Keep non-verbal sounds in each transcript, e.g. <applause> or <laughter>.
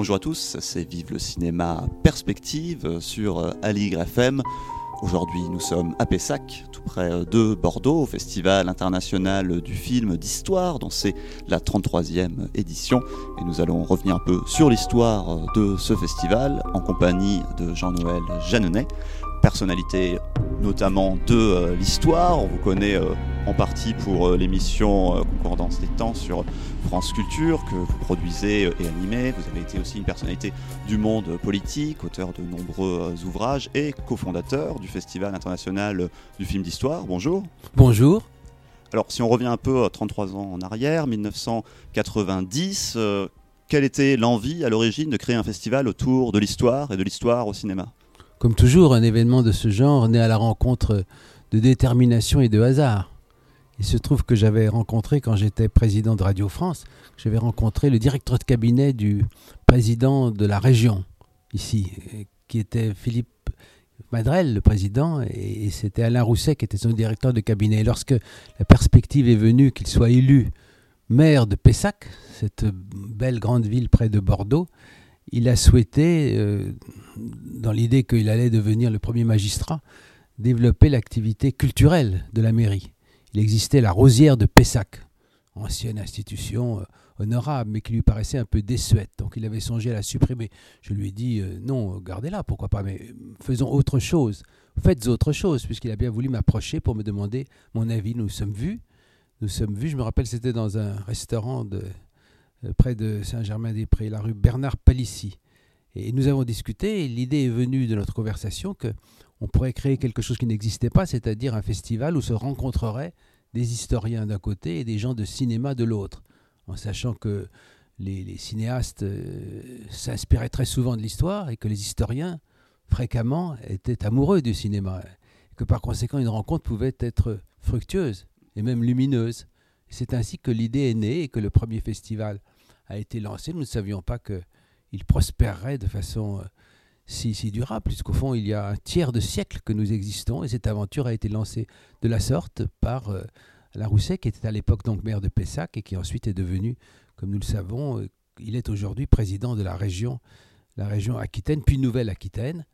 Bonjour à tous, c'est Vive le cinéma Perspective sur Aligre FM. Aujourd'hui, nous sommes à Pessac, tout près de Bordeaux, au Festival international du film d'histoire, dont c'est la 33e édition. Et nous allons revenir un peu sur l'histoire de ce festival en compagnie de Jean-Noël Jeannenet, personnalité notamment de euh, l'histoire. On vous connaît euh, en partie pour euh, l'émission Concordance des temps sur France Culture que vous produisez et animez. Vous avez été aussi une personnalité du monde politique, auteur de nombreux ouvrages et cofondateur du Festival international du film d'histoire. Bonjour. Bonjour. Alors si on revient un peu 33 ans en arrière, 1990, quelle était l'envie à l'origine de créer un festival autour de l'histoire et de l'histoire au cinéma? Comme toujours, un événement de ce genre naît à la rencontre de détermination et de hasard. Il se trouve que j'avais rencontré, quand j'étais président de Radio France, j'avais rencontré le directeur de cabinet du président de la région, ici, qui était Philippe Madrel, le président, et c'était Alain Rousset qui était son directeur de cabinet. Et lorsque la perspective est venue qu'il soit élu maire de Pessac, cette belle grande ville près de Bordeaux, il a souhaité, euh, dans l'idée qu'il allait devenir le premier magistrat, développer l'activité culturelle de la mairie. Il existait la Rosière de Pessac, ancienne institution euh, honorable, mais qui lui paraissait un peu désuète. Donc il avait songé à la supprimer. Je lui ai dit euh, non, gardez-la, pourquoi pas, mais faisons autre chose. Faites autre chose, puisqu'il a bien voulu m'approcher pour me demander mon avis. Nous sommes vus. Nous sommes vus, je me rappelle, c'était dans un restaurant euh, près de Saint-Germain-des-Prés, la rue Bernard Palissy. Et nous avons discuté, l'idée est venue de notre conversation que on pourrait créer quelque chose qui n'existait pas, c'est-à-dire un festival où se rencontreraient des historiens d'un côté et des gens de cinéma de l'autre, en sachant que les, cinéastes euh, s'inspiraient très souvent de l'histoire et que les historiens, fréquemment, étaient amoureux du cinéma, et que par conséquent une rencontre pouvait être fructueuse et même lumineuse. C'est ainsi que l'idée est née et que le premier festival a été lancé. Nous ne savions pas qu'il prospérerait de façon euh, si, si durable, puisqu'au fond, il y a un tiers de siècle que nous existons et cette aventure a été lancée de la sorte par euh, la Rousset, qui était à l'époque donc maire de Pessac et qui ensuite est devenu, comme nous le savons, euh, il est aujourd'hui président de la région, la région Aquitaine, puis Nouvelle-Aquitaine.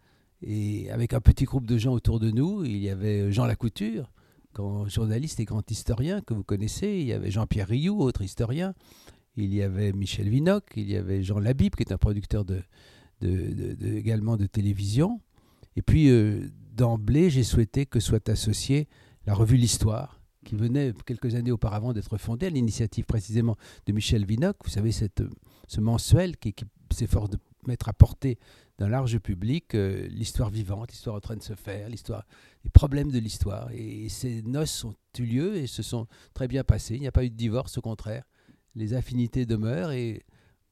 Et avec un petit groupe de gens autour de nous, il y avait Jean Lacouture, grand journaliste et grand historien que vous connaissez. Il y avait Jean-Pierre Rioux, autre historien. Il y avait Michel Vinoc. Il y avait Jean Labib, qui est un producteur de, également de télévision. Et puis, euh, d'emblée, j'ai souhaité que soit associée la revue L'Histoire, qui venait quelques années auparavant d'être fondée à l'initiative précisément de Michel Vinoc. Vous savez, cette, ce mensuel qui, qui s'efforce de mettre à portée d'un large public euh, l'histoire vivante, l'histoire en train de se faire, l'histoire, les problèmes de l'histoire. Et, ces noces ont eu lieu et se sont très bien passées. Il n'y a pas eu de divorce, au contraire. Les affinités demeurent et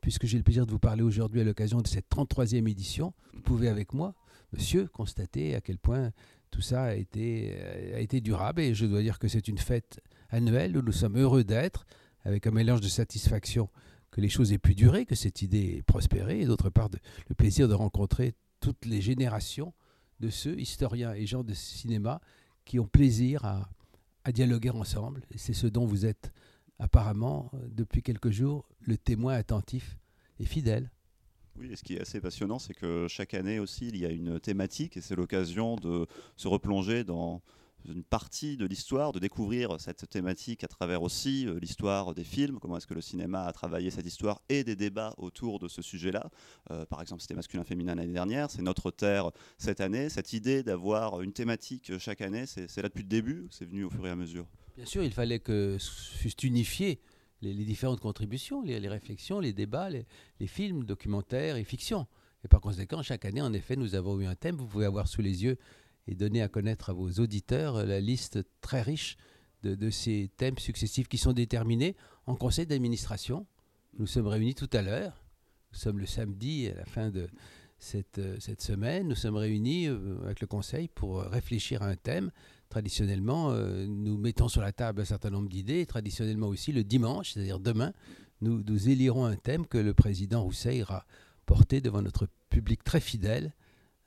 puisque j'ai le plaisir de vous parler aujourd'hui à l'occasion de cette 33e édition, vous pouvez avec moi, monsieur, constater à quel point tout ça a été, euh, a été durable. Et je dois dire que c'est une fête annuelle où nous sommes heureux d'être, avec un mélange de satisfaction que les choses aient pu durer, que cette idée ait prospéré, et d'autre part le plaisir de rencontrer toutes les générations de ceux, historiens et gens de cinéma, qui ont plaisir à, dialoguer ensemble. C'est ce dont vous êtes apparemment, depuis quelques jours, le témoin attentif et fidèle. Oui, et ce qui est assez passionnant, c'est que chaque année aussi, il y a une thématique et c'est l'occasion de se replonger dans une partie de l'histoire, de découvrir cette thématique à travers aussi euh, l'histoire des films, comment est-ce que le cinéma a travaillé cette histoire et des débats autour de ce sujet-là. Euh, par exemple, c'était masculin-féminin l'année dernière, c'est notre terre cette année. Cette idée d'avoir une thématique chaque année, c'est là depuis le début, c'est venu au fur et à mesure? Bien sûr, il fallait que fussent unifiées les, différentes contributions, les, réflexions, les débats, les, films, documentaires et fiction. Et par conséquent, chaque année, en effet, nous avons eu un thème. Vous pouvez avoir sous les yeux et donner à connaître à vos auditeurs la liste très riche de, ces thèmes successifs qui sont déterminés en conseil d'administration. Nous sommes réunis tout à l'heure. Nous sommes le samedi à la fin de cette, euh, semaine. Nous sommes réunis euh, avec le conseil pour réfléchir à un thème. Traditionnellement, euh, nous mettons sur la table un certain nombre d'idées. Traditionnellement aussi, le dimanche, c'est-à-dire demain, nous, nous élirons un thème que le président Rousset ira porter devant notre public très fidèle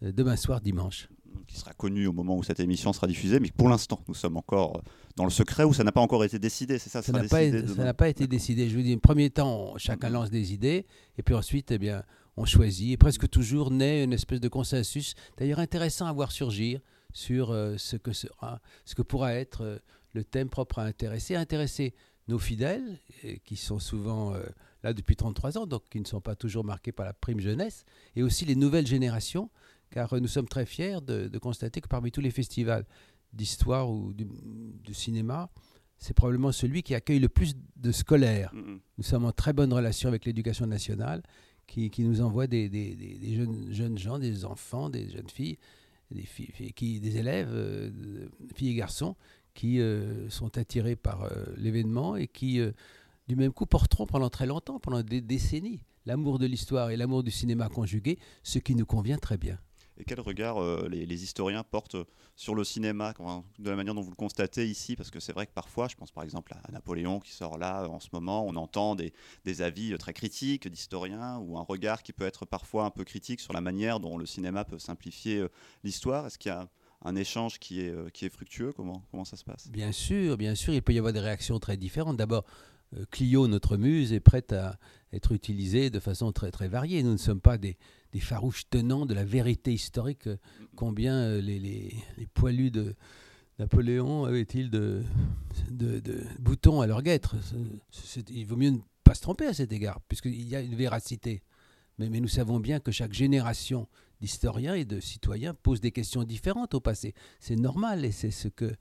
demain soir, dimanche. qui sera connu au moment où cette émission sera diffusée, mais pour l'instant, nous sommes encore dans le secret où ça n'a pas encore été décidé. C'est ça, ça n'a pas, pas, été décidé. Je vous dis, au premier temps, chacun lance des idées, et puis ensuite, eh bien, on choisit. Et presque toujours naît une espèce de consensus, d'ailleurs intéressant à voir surgir sur euh, ce, que sera, ce que pourra être euh, le thème propre à intéresser, intéresser nos fidèles, qui sont souvent euh, là depuis 33 ans, donc qui ne sont pas toujours marqués par la prime jeunesse, et aussi les nouvelles générations, car nous sommes très fiers de, constater que parmi tous les festivals d'histoire ou de, cinéma, c'est probablement celui qui accueille le plus de scolaires. Nous sommes en très bonne relation avec l'éducation nationale, qui, nous envoie des, jeunes, jeunes, gens, des enfants, des jeunes filles, des, filles, qui, des élèves, euh, filles et garçons, qui euh, sont attirés par euh, l'événement et qui, du même coup, porteront pendant très longtemps, pendant des décennies, l'amour de l'histoire et l'amour du cinéma conjugué, ce qui nous convient très bien et quel regard euh, les, historiens portent sur le cinéma, de la manière dont vous le constatez ici, parce que c'est vrai que parfois, je pense par exemple à Napoléon qui sort là euh, en ce moment, on entend des, avis euh, très critiques d'historiens ou un regard qui peut être parfois un peu critique sur la manière dont le cinéma peut simplifier l'histoire. Est-ce qu'il y a un échange qui est, qui est fructueux? Comment, comment ça se passe? Bien sûr, bien sûr, il peut y avoir des réactions très différentes. D'abord, Clio, notre muse, est prête à être utilisée de façon très très variée. Nous ne sommes pas des, farouches tenants de la vérité historique. Euh, combien euh, les, poilus de Napoléon avaient-ils de, boutons à leur guêtre? Il vaut mieux ne pas se tromper à cet égard, puisqu'il y a une véracité. Mais, nous savons bien que chaque génération d'historiens et de citoyens pose des questions différentes au passé. C'est normal et c'est ce que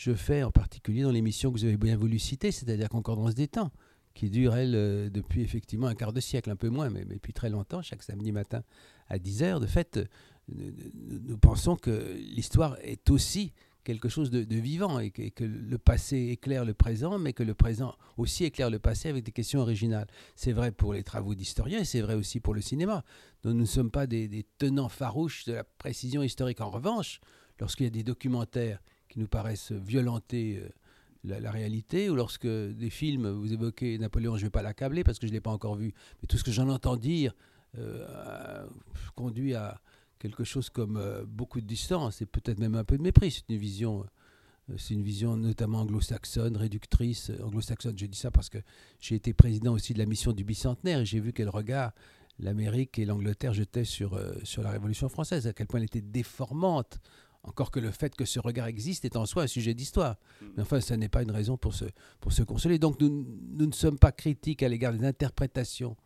je fais en particulier dans l'émission que vous avez bien voulu citer, c'est-à-dire Concordance des temps qui dure, elle, euh, depuis effectivement un quart de siècle, un peu moins, mais, depuis très longtemps, chaque samedi matin à 10h. De fait, euh, nous, pensons que l'histoire est aussi quelque chose de, vivant et que, le passé éclaire le présent, mais que le présent aussi éclaire le passé avec des questions originales. C'est vrai pour les travaux d'historiens et c'est vrai aussi pour le cinéma. nous ne sommes pas des, tenants farouches de la précision historique. En revanche, lorsqu'il y a des documentaires qui nous paraissent violenter euh, la, réalité, ou lorsque des films, vous évoquez Napoléon, je ne vais pas l'accabler parce que je ne l'ai pas encore vu, mais tout ce que j'en entends dire euh, conduit à quelque chose comme euh, beaucoup de distance et peut-être même un peu de mépris. C'est une vision, c'est une vision notamment anglo-saxonne, réductrice. Anglo-saxonne, je dis ça parce que j'ai été président aussi de la mission du bicentenaire et j'ai vu quel regard l'Amérique et l'Angleterre jetaient sur, sur la Révolution française, à quel point elle était déformante encore que le fait que ce regard existe est en soi un sujet d'histoire. Mm. Mais enfin, ça n'est pas une raison pour se, pour se consoler. Donc nous, nous ne sommes pas critiques à l'égard des interprétations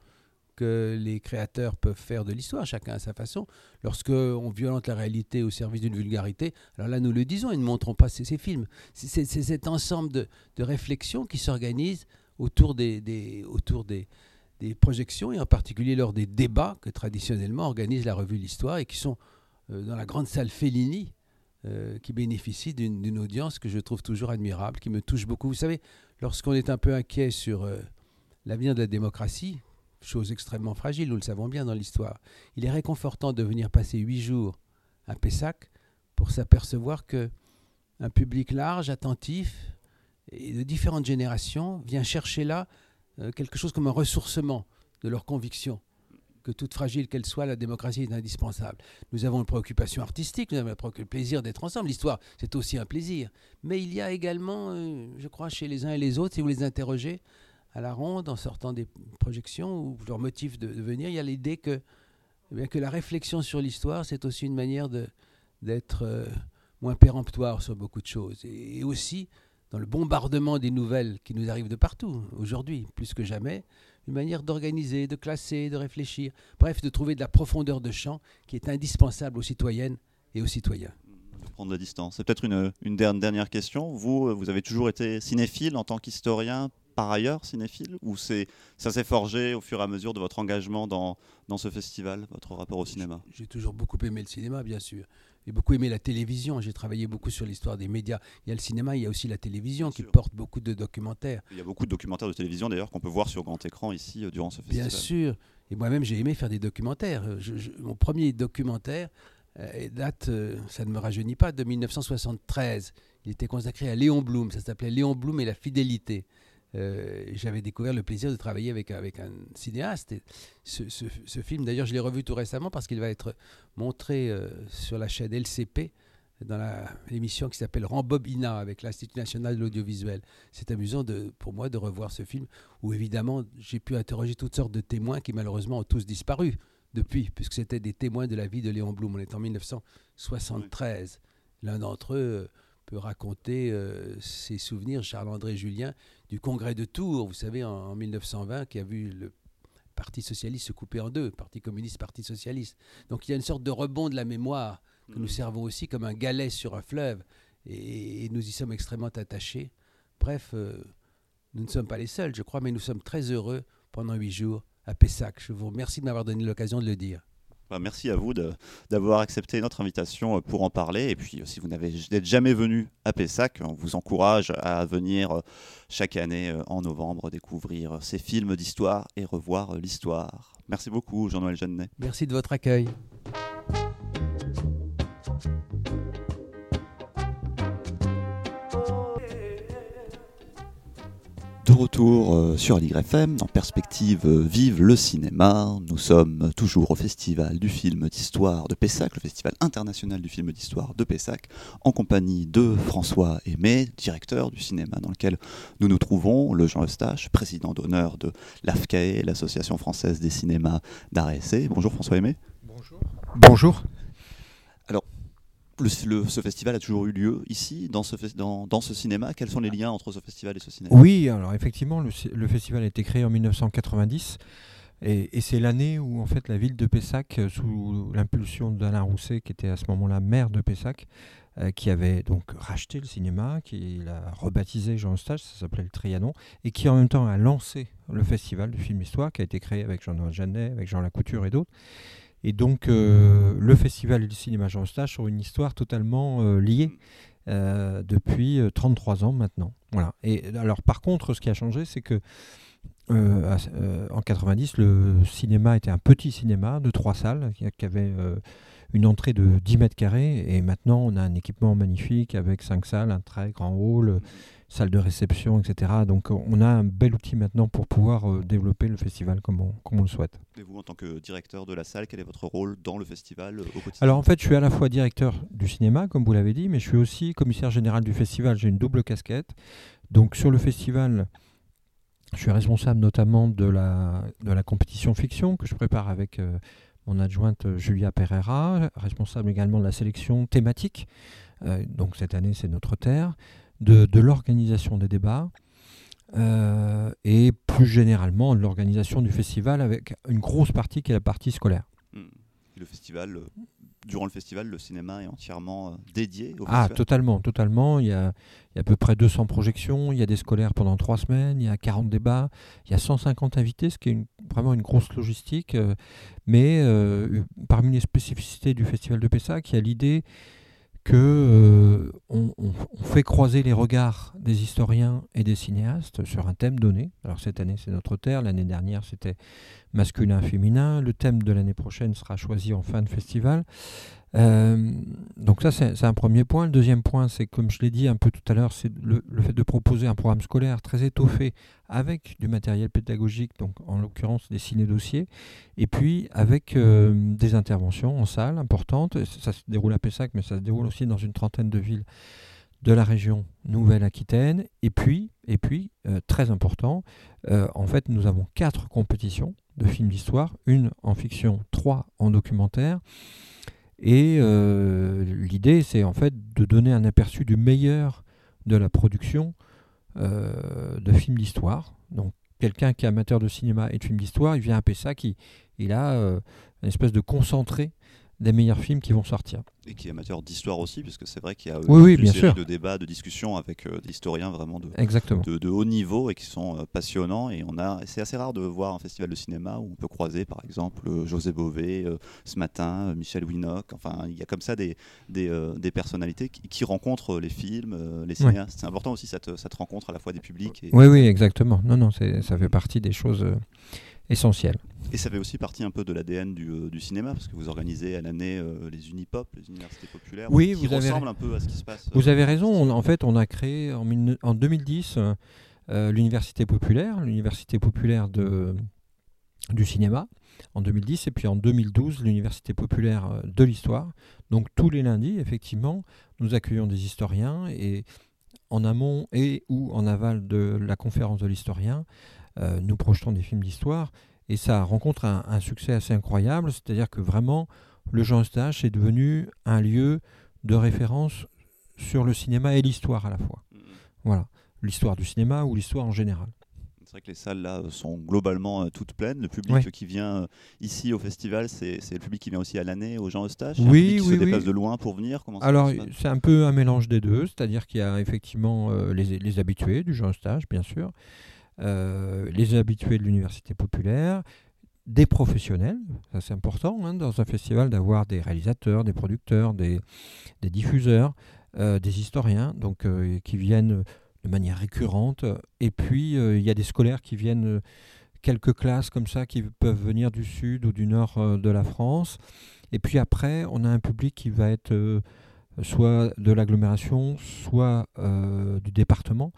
que les créateurs peuvent faire de l'histoire, chacun à sa façon. Lorsque on violente la réalité au service d'une vulgarité, alors là nous le disons et ne montrons pas ces, ces films. C'est cet ensemble de, de réflexions qui s'organisent autour, des, des, autour des, des projections et en particulier lors des débats que traditionnellement organise la revue L'Histoire et qui sont euh, dans la grande salle Fellini euh, qui bénéficie d'une audience que je trouve toujours admirable, qui me touche beaucoup. Vous savez, lorsqu'on est un peu inquiet sur euh, l'avenir de la démocratie, chose extrêmement fragile, nous le savons bien dans l'histoire, il est réconfortant de venir passer huit jours à Pessac pour s'apercevoir que un public large, attentif et de différentes générations vient chercher là euh, quelque chose comme un ressourcement de leurs convictions que toute fragile qu'elle soit, la démocratie est indispensable. Nous avons une préoccupation artistique, nous avons le plaisir d'être ensemble. L'histoire, c'est aussi un plaisir. Mais il y a également, euh, je crois, chez les uns et les autres, si vous les interrogez à la ronde, en sortant des projections ou leur motif de, venir, il y a l'idée que, eh que la réflexion sur l'histoire, c'est aussi une manière d'être euh, moins péremptoire sur beaucoup de choses. et aussi, dans le bombardement des nouvelles qui nous arrivent de partout, aujourd'hui, plus que jamais, une manière d'organiser, de classer, de réfléchir, bref, de trouver de la profondeur de champ qui est indispensable aux citoyennes et aux citoyens. De prendre la distance. C'est peut-être une, une, dernière question. Vous, vous avez toujours été cinéphile en tant qu'historien, par ailleurs cinéphile, ou c'est ça s'est forgé au fur et à mesure de votre engagement dans, dans ce festival, votre rapport au cinéma? J'ai toujours beaucoup aimé le cinéma, bien sûr. J'ai beaucoup aimé la télévision. J'ai travaillé beaucoup sur l'histoire des médias. Il y a le cinéma, il y a aussi la télévision qui porte beaucoup de documentaires. Il y a beaucoup de documentaires de télévision d'ailleurs qu'on peut voir sur grand écran ici euh, durant ce festival. Bien sûr. Et moi-même, j'ai aimé faire des documentaires. Euh, mon premier documentaire euh, date, ça ne me rajeunit pas, de 1973. Il était consacré à Léon Blum. Ça s'appelait Léon Blum et la fidélité. Euh, j'avais découvert le plaisir de travailler avec, avec un cinéaste. ce, film, d'ailleurs, je l'ai revu tout récemment parce qu'il va être montré euh, sur la chaîne LCP dans l'émission qui s'appelle Rambobina avec l'Institut national de l'audiovisuel. C'est amusant pour moi de revoir ce film où évidemment j'ai pu interroger toutes sortes de témoins qui malheureusement ont tous disparu depuis, puisque c'était des témoins de la vie de Léon Blum. On est en 1973. L'un d'entre eux euh, peut raconter euh, ses souvenirs, Charles-André Julien, du congrès de Tours, vous savez, en, 1920, qui a vu le Parti socialiste se couper en deux, Parti communiste, Parti socialiste. Donc il y a une sorte de rebond de la mémoire que nous mm. servons aussi comme un galet sur un fleuve, et, nous y sommes extrêmement attachés. Bref, euh, nous ne sommes pas les seuls, je crois, mais nous sommes très heureux pendant huit jours à Pessac. Je vous remercie de m'avoir donné l'occasion de le dire. Bah, merci à vous d'avoir accepté notre invitation euh, pour en parler. Et puis, euh, si vous n'êtes jamais venu à Pessac, on vous encourage à venir euh, chaque année en novembre découvrir ces films d'histoire et revoir l'histoire. Merci beaucoup, Jean-Noël Jeannet. Merci de votre accueil. Retour euh, sur FM, en perspective euh, Vive le cinéma. Nous sommes toujours au Festival du film d'histoire de Pessac, le Festival international du film d'histoire de Pessac, en compagnie de François Aimé, directeur du cinéma dans lequel nous nous trouvons, le Jean Eustache, président d'honneur de l'AFCAE, l'Association française des cinémas d'art et Bonjour François Aimé. Bonjour. Bonjour ce festival a toujours eu lieu ici, dans ce, cinéma. Quels sont les liens entre ce festival et ce cinéma? Oui, alors effectivement, le, festival a été créé en 1990. Et, c'est l'année où en fait la ville de Pessac, euh, sous l'impulsion d'Alain Rousset, qui était à ce moment-là maire de Pessac, euh, qui avait donc racheté le cinéma, qui l'a rebaptisé Jean Eustache, ça s'appelait le Trianon, et qui en même temps a lancé le festival du film histoire, qui a été créé avec Jean-Noël Jeannet, avec Jean Lacouture et d'autres. Et donc, euh, le festival et le cinéma Jean Eustache ont une histoire totalement euh, liée euh, depuis 33 ans maintenant. Voilà. Et alors, par contre, ce qui a changé, c'est que en 90, le cinéma était un petit cinéma de trois salles qui avait une entrée de 10 mètres carrés. Et maintenant, on a un équipement magnifique avec cinq salles, un très grand hall, salle de réception, etc. Donc on a un bel outil maintenant pour pouvoir euh, développer le festival comme on, comme on, le souhaite. Et vous, en tant que directeur de la salle, quel est votre rôle dans le festival euh, au quotidien? Alors en fait, je suis à la fois directeur du cinéma, comme vous l'avez dit, mais je suis aussi commissaire général du festival. J'ai une double casquette. Donc sur le festival, je suis responsable notamment de la, de la compétition fiction que je prépare avec euh, mon adjointe Julia Pereira, responsable également de la sélection thématique. donc cette année, c'est notre terre de, l'organisation des débats euh, et plus généralement de l'organisation du festival avec une grosse partie qui est la partie scolaire. Hmm. Le festival, euh, durant le festival, le cinéma est entièrement euh, dédié au Ah, totalement, totalement. Il y, a, il y, a, à peu près 200 projections, il y a des scolaires pendant trois semaines, il y a 40 débats, il y a 150 invités, ce qui est vraiment une grosse logistique. mais parmi les spécificités du festival de Pessac, il y a l'idée que euh, on, fait croiser les regards des historiens et des cinéastes sur un thème donné. Alors cette année c'est notre terre, l'année dernière c'était masculin-féminin. Le thème de l'année prochaine sera choisi en fin de festival. Euh, donc ça, c'est un premier point. Le deuxième point, c'est comme je l'ai dit un peu tout à l'heure, c'est le, fait de proposer un programme scolaire très étoffé avec du matériel pédagogique, donc en l'occurrence des ciné-dossiers, et puis avec euh, des interventions en salle importantes. Ça, se déroule à Pessac, mais ça se déroule aussi dans une trentaine de villes de la région Nouvelle-Aquitaine. Et puis, et puis euh, très important, en fait, nous avons quatre compétitions de films d'histoire, une en fiction, trois en documentaire. Et euh, l'idée, c'est en fait de donner un aperçu du meilleur de la production euh, de films d'histoire. Donc, quelqu'un qui est amateur de cinéma et de films d'histoire, il vient à Pessac, il, il a euh, une espèce de concentré des meilleurs films qui vont sortir. Et qui est amateur d'histoire aussi, puisque c'est vrai qu'il y a oui, une série de débats, de discussions avec euh, des historiens vraiment de, de, de, haut niveau et qui sont euh, passionnants. Et on a, c'est assez rare de voir un festival de cinéma où on peut croiser, par exemple, euh, José Bové, ce matin, Michel Winock. Enfin, il y a comme ça des, des, des personnalités qui, rencontrent les films, les cinéastes. C'est important aussi cette, cette rencontre à la fois des publics. Et... Oui, oui, exactement. Non, non, ça fait partie des choses essentiel. Et ça fait aussi partie un peu de l'ADN du, euh, du, cinéma, parce que vous organisez à l'année euh, les Unipop, les universités populaires, oui, qui vous ressemblent un peu à ce qui se passe. Vous avez raison, en fait, on a créé en, en 2010 euh, l'université populaire, l'université populaire de, du cinéma en 2010 et puis en 2012 l'Université populaire euh, de l'histoire. Donc tous les lundis, effectivement, nous accueillons des historiens et en amont et ou en aval de la conférence de l'historien, euh, nous projetons des films d'histoire et ça rencontre un, succès assez incroyable, c'est-à-dire que vraiment le Jean Eustache est devenu un lieu de référence sur le cinéma et l'histoire à la fois. Mmh. Voilà, l'histoire du cinéma ou l'histoire en général. C'est vrai que les salles là sont globalement euh, toutes pleines. Le public qui vient euh, ici au festival, c'est le public qui vient aussi à l'année au Jean Eustache. Oui, qui oui, se déplace de loin pour venir. Alors c'est un peu un mélange des deux, c'est-à-dire qu'il y a effectivement euh, les, habitués du Jean Eustache, bien sûr, les habitués de l'université populaire, des professionnels, ça c'est important hein, dans un festival d'avoir des réalisateurs, des producteurs, des, diffuseurs, des historiens, donc qui viennent de manière récurrente. Et puis, euh, il y a des scolaires qui viennent, euh, quelques classes comme ça, qui peuvent venir du sud ou du nord euh, de la France. Et puis après, on a un public qui va être soit de l'agglomération, soit du département,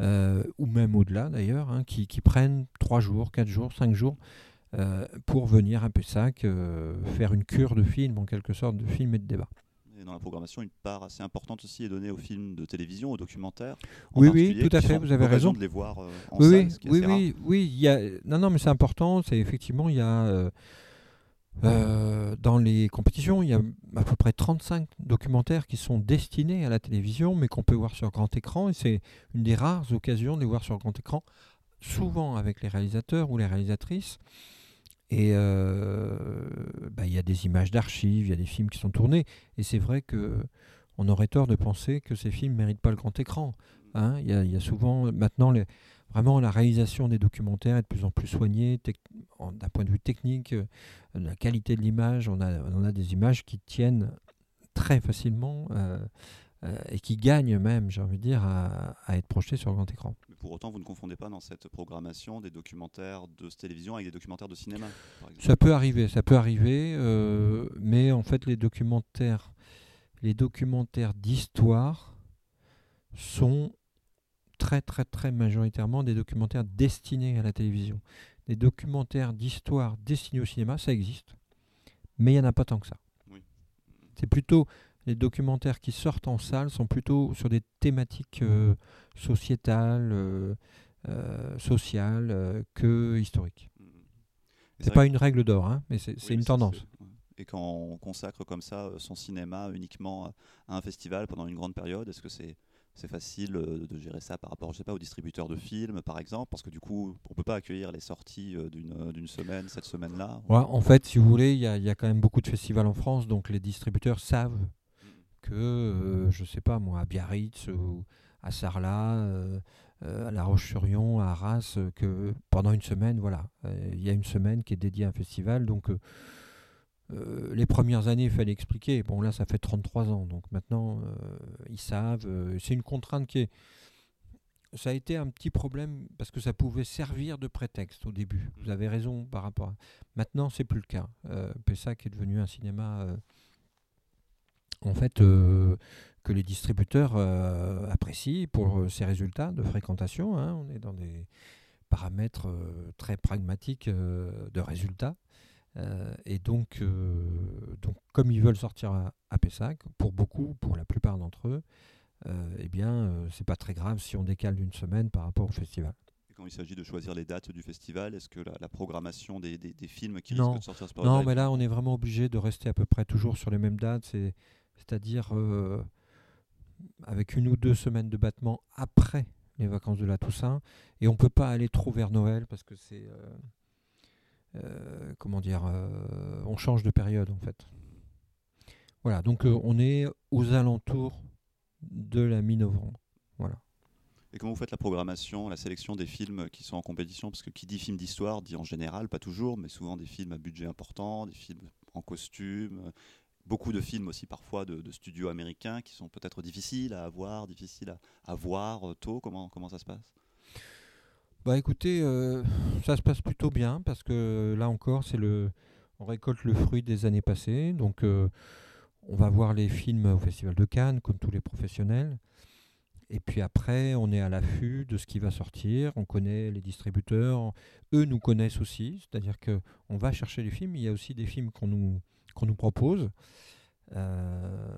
ou même au-delà d'ailleurs, hein, qui, qui, prennent trois jours, quatre jours, cinq jours pour venir à Pessac faire une cure de films, en quelque sorte, de films et de débats dans la programmation, une part assez importante aussi est donnée aux films de télévision, aux documentaires. Oui, oui, tout à fait, vous avez raison. de les voir euh, en oui, salle, oui, oui, oui, il y a... Non, non, mais c'est important. C'est effectivement, il y a euh, dans les compétitions, il y a à peu près 35 documentaires qui sont destinés à la télévision, mais qu'on peut voir sur grand écran. Et c'est une des rares occasions de les voir sur grand écran, souvent avec les réalisateurs ou les réalisatrices. Et euh, bah, il y a des images d'archives, il y a des films qui sont tournés. Et c'est vrai que on aurait tort de penser que ces films ne méritent pas le grand écran. Hein. Il y, a souvent, maintenant, les, vraiment la réalisation des documentaires est de plus en plus soignée d'un point de vue technique, euh, la qualité de l'image. On a, on a des images qui tiennent très facilement euh, et qui gagnent même, j'ai envie de dire, à, à être projetées sur le grand écran pour autant, vous ne confondez pas dans cette programmation des documentaires de télévision avec des documentaires de cinéma Ça peut arriver, ça peut arriver, euh, mais en fait, les documentaires, les documentaires d'histoire sont très, très, très majoritairement des documentaires destinés à la télévision. Des documentaires d'histoire destinés au cinéma, ça existe, mais il n'y en a pas tant que ça. C'est plutôt les documentaires qui sortent en salle sont plutôt sur des thématiques euh, sociétales, euh, euh, sociales que historiques. Mmh. C'est pas une règle d'or, hein, mais c'est une tendance. Et quand on consacre comme ça son cinéma uniquement à un festival pendant une grande période, est-ce que c'est c'est facile de gérer ça par rapport, je sais pas, aux distributeurs de films, par exemple, parce que du coup, on peut pas accueillir les sorties d'une semaine, cette semaine-là. Ouais, en fait, si vous voulez, il y, y, a quand même beaucoup de festivals en France, donc les distributeurs savent que, euh, je sais pas moi, à Biarritz à Sarlat, euh, euh, à La Roche-sur-Yon, à Arras, que pendant une semaine, voilà, il y a une semaine qui est dédiée à un festival. Donc, les premières années, il fallait expliquer. Bon, là, ça fait 33 ans, donc maintenant, ils savent. c'est une contrainte qui est. Ça a été un petit problème parce que ça pouvait servir de prétexte au début. Vous avez raison par rapport à. Maintenant, c'est plus le cas. Pessac est devenu un cinéma en fait, euh, que les distributeurs euh, apprécient pour euh, ces résultats de fréquentation. Hein. On est dans des paramètres très pragmatiques de résultats. Et donc, donc, comme ils veulent sortir à, Pessac, pour beaucoup, pour la plupart d'entre eux, eh bien, c'est pas très grave si on décale d'une semaine par rapport au festival quand il s'agit de choisir les dates du festival, est-ce que la, programmation des, films qui risquent de sortir ce Non, mais là, on est vraiment obligé de rester à peu près toujours sur les mêmes dates. C'est c'est-à-dire euh, avec une ou deux semaines de battement après les vacances de la Toussaint. Et on ne peut pas aller trop vers Noël parce que c'est. Euh, euh, comment dire On change de période en fait. Voilà, donc on est aux alentours de la mi-novembre. Voilà. Et comment vous faites la programmation, la sélection des films qui sont en compétition? Parce que qui dit film d'histoire dit en général, pas toujours, mais souvent des films à budget important, des films en costume, beaucoup de films aussi parfois de, studios américains qui sont peut-être difficiles à avoir, difficiles à, voir euh, tôt. Comment, comment ça se passe? Bah écoutez, euh, ça se passe plutôt bien parce que là encore, c'est le, on récolte le fruit des années passées. Donc, euh, on va voir les films au Festival de Cannes, comme tous les professionnels. Et puis après, on est à l'affût de ce qui va sortir. On connaît les distributeurs. Eux nous connaissent aussi. C'est-à-dire qu'on va chercher les films. Il y a aussi des films qu'on nous, nous propose. Euh,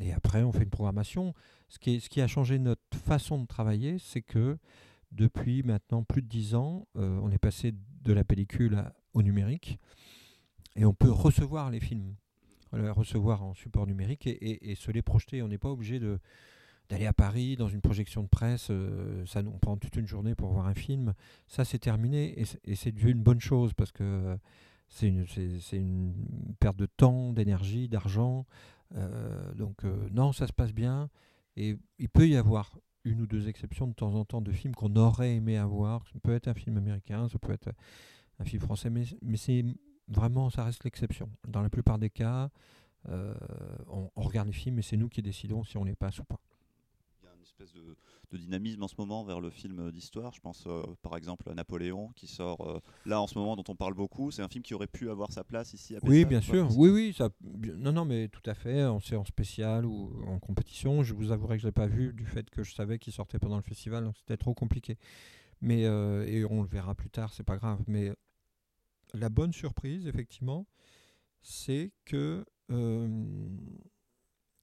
et après, on fait une programmation. Ce qui, est, ce qui a changé notre façon de travailler, c'est que depuis maintenant plus de dix ans, euh, on est passé de la pellicule au numérique. Et on peut recevoir les films. Les recevoir en support numérique et, se les projeter. On n'est pas obligé de d'aller à Paris dans une projection de presse, euh, ça nous prend toute une journée pour voir un film. Ça, c'est terminé et c'est une bonne chose parce que c'est une, perte de temps, d'énergie, d'argent. Euh, donc euh, non, ça se passe bien. Et il peut y avoir une ou deux exceptions de temps en temps de films qu'on aurait aimé avoir. Ça peut être un film américain, ça peut être un film français, mais, c'est vraiment, ça reste l'exception. Dans la plupart des cas, on, on, regarde les films et c'est nous qui décidons si on les passe ou pas espèce de, dynamisme en ce moment vers le film d'histoire. Je pense euh, par exemple à Napoléon qui sort euh, là en ce moment dont on parle beaucoup. C'est un film qui aurait pu avoir sa place ici à Oui, bien sûr. Oui, oui. Ça... Non, non, mais tout à fait. En spécial ou en compétition. Je vous avouerai que je l'ai pas vu du fait que je savais qu'il sortait pendant le festival, donc c'était trop compliqué. Mais euh, et on le verra plus tard, c'est pas grave. Mais la bonne surprise, effectivement, c'est que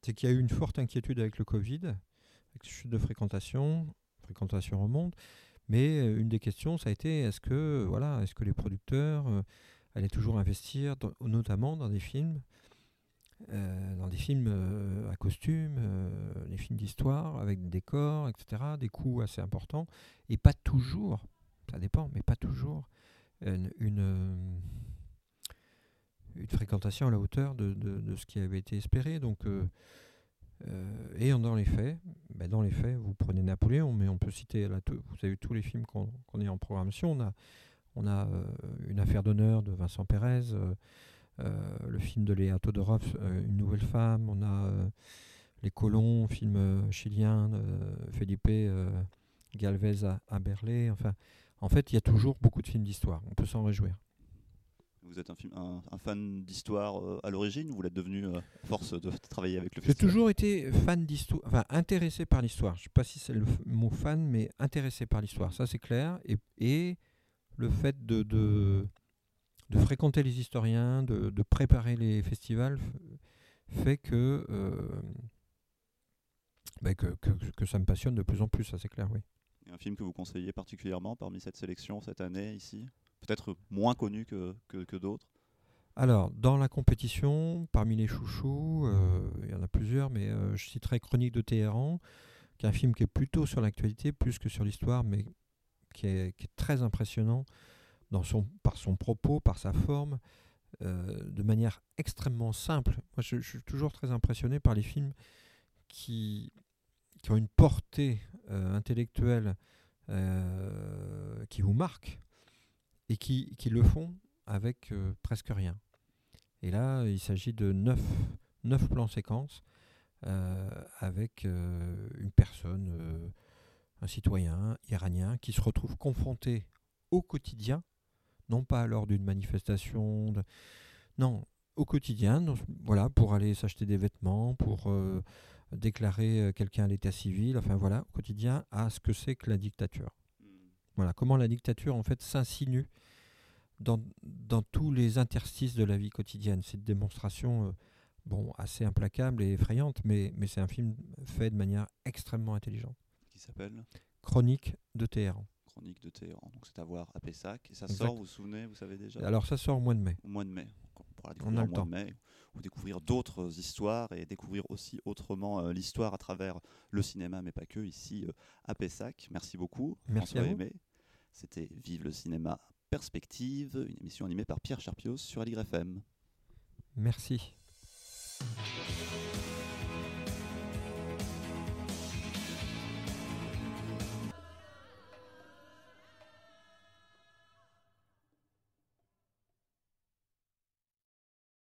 c'est qu'il y a eu une forte inquiétude avec le Covid avec chute de fréquentation, fréquentation remonte. Mais euh, une des questions, ça a été est-ce que, voilà, est-ce que les producteurs euh, allaient toujours investir, notamment dans des films, euh, dans des films à costume, des films d'histoire, avec des décors, etc., des coûts assez importants, et pas toujours, ça dépend, mais pas toujours, une, une, fréquentation à la hauteur de, de, ce qui avait été espéré. Donc, euh, et dans les faits, ben dans les faits, vous prenez Napoléon, mais on peut citer, là, vous avez tous les films qu'on est en programmation. On a, on a euh, une affaire d'honneur de Vincent Pérez, euh, le film de Léa Todorov, Une nouvelle femme. On a Les colons, film chilien Felipe Galvez à, à Berlay. Enfin, en fait, il y a toujours beaucoup de films d'histoire. On peut s'en réjouir. Vous êtes un, un, fan d'histoire euh, à l'origine ou vous l'êtes devenu euh, force de <laughs> travailler avec le festival J'ai toujours été fan d'histoire, enfin intéressé par l'histoire. Je ne sais pas si c'est le mot fan, mais intéressé par l'histoire, ça c'est clair. Et, et, le fait de, de, de, fréquenter les historiens, de, de, préparer les festivals, fait que, euh, bah, que, que, que, ça me passionne de plus en plus, ça c'est clair, oui. Et un film que vous conseillez particulièrement parmi cette sélection cette année ici? Peut-être moins connu que, d'autres alors, dans la compétition, parmi les chouchous, euh, il y en a plusieurs, mais euh, je citerai Chronique de Téhéran, qui est un film qui est plutôt sur l'actualité, plus que sur l'histoire, mais qui est, très impressionnant dans son, par son propos, par sa forme, euh, de manière extrêmement simple. Moi, je, suis toujours très impressionné par les films qui ont une portée intellectuelle qui vous marque et qui, le font avec euh, presque rien. Et là, il s'agit de neuf, neuf plans séquences euh, avec euh, une personne, un citoyen iranien, qui se retrouve confronté au quotidien, non pas lors d'une manifestation, non, au quotidien, voilà, pour aller s'acheter des vêtements, pour déclarer quelqu'un à l'état civil, enfin voilà, au quotidien, à ce que c'est que la dictature. Voilà, comment la dictature en fait s'insinue dans, dans, tous les interstices de la vie quotidienne. C'est une démonstration euh, bon, assez implacable et effrayante, mais, mais c'est un film fait de manière extrêmement intelligente. Qui s'appelle Chronique de Téhéran. Chronique de Téhéran. Donc c'est à voir à Pessac. Et ça sort, vous vous souvenez, vous savez déjà? Alors ça sort au mois de mai. Au mois de mai. On a le temps. De mai, ou découvrir d'autres histoires et découvrir aussi autrement euh, l'histoire à travers le cinéma, mais pas que, ici euh, à Pessac. Merci beaucoup. Merci à vous. C'était Vive le cinéma Perspective, une émission animée par Pierre Charpios sur Aligre FM. Merci.